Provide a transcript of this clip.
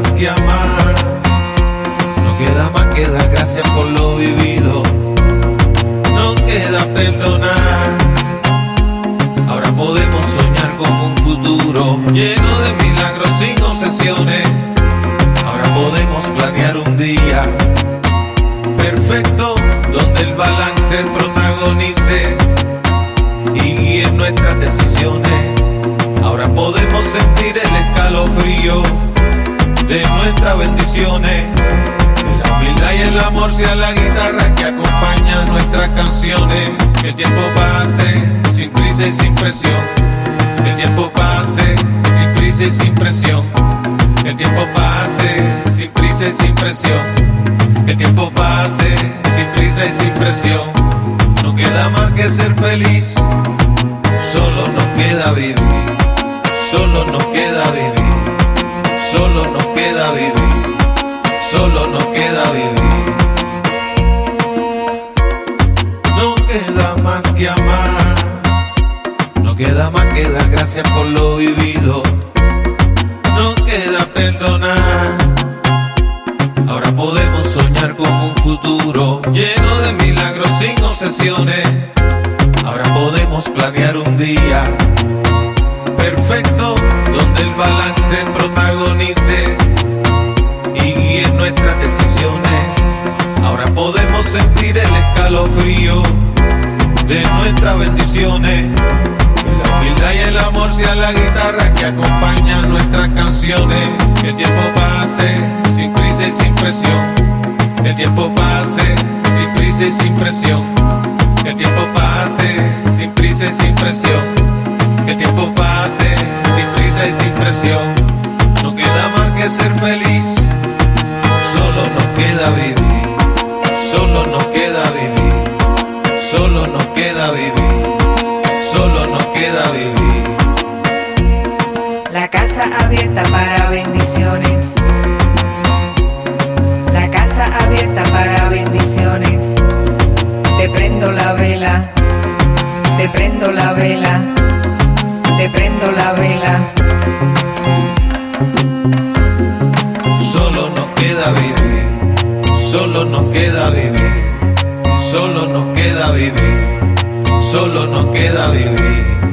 más que amar. No queda más que dar gracias por lo vivido. No queda perdonar. Ahora podemos soñar con un futuro lleno de milagros sin obsesiones. Ahora podemos planear un día perfecto donde el balance protagonice y guíe nuestras decisiones. Ahora podemos sentir el escalofrío de nuestras bendiciones. La humildad y el amor sea la guitarra que acompaña nuestras canciones. El tiempo pase sin prisa y sin presión. El tiempo pase sin prisa y sin presión. El tiempo pase sin prisa y sin presión. Que el tiempo pase sin prisa y sin presión. No queda más que ser feliz. Solo nos queda vivir. Solo nos queda vivir. Solo nos queda vivir. Solo nos queda vivir. No queda más que amar. No queda más que dar gracias por lo vivido. No queda perdonar. Ahora podemos soñar con un futuro lleno de milagros sin obsesiones. Ahora podemos planear un día perfecto donde el balance protagonice y guíe nuestras decisiones. Ahora podemos sentir el escalofrío de nuestras bendiciones. La humildad y el amor sea la guitarra que acompaña nuestras canciones. Que el tiempo pase sin prisa y sin presión. Que el tiempo pase sin prisa y sin presión. Que el tiempo pase sin prisa y sin presión. Que el tiempo pase No queda más que ser feliz. Solo nos queda vivir. Solo nos queda vivir. Solo nos queda vivir. Solo nos queda vivir. La casa abierta para bendiciones. La casa abierta para bendiciones. Te prendo la vela. Te prendo la vela. Te prendo la vela. Solo nos queda vivir. Solo nos queda vivir. Solo nos queda vivir.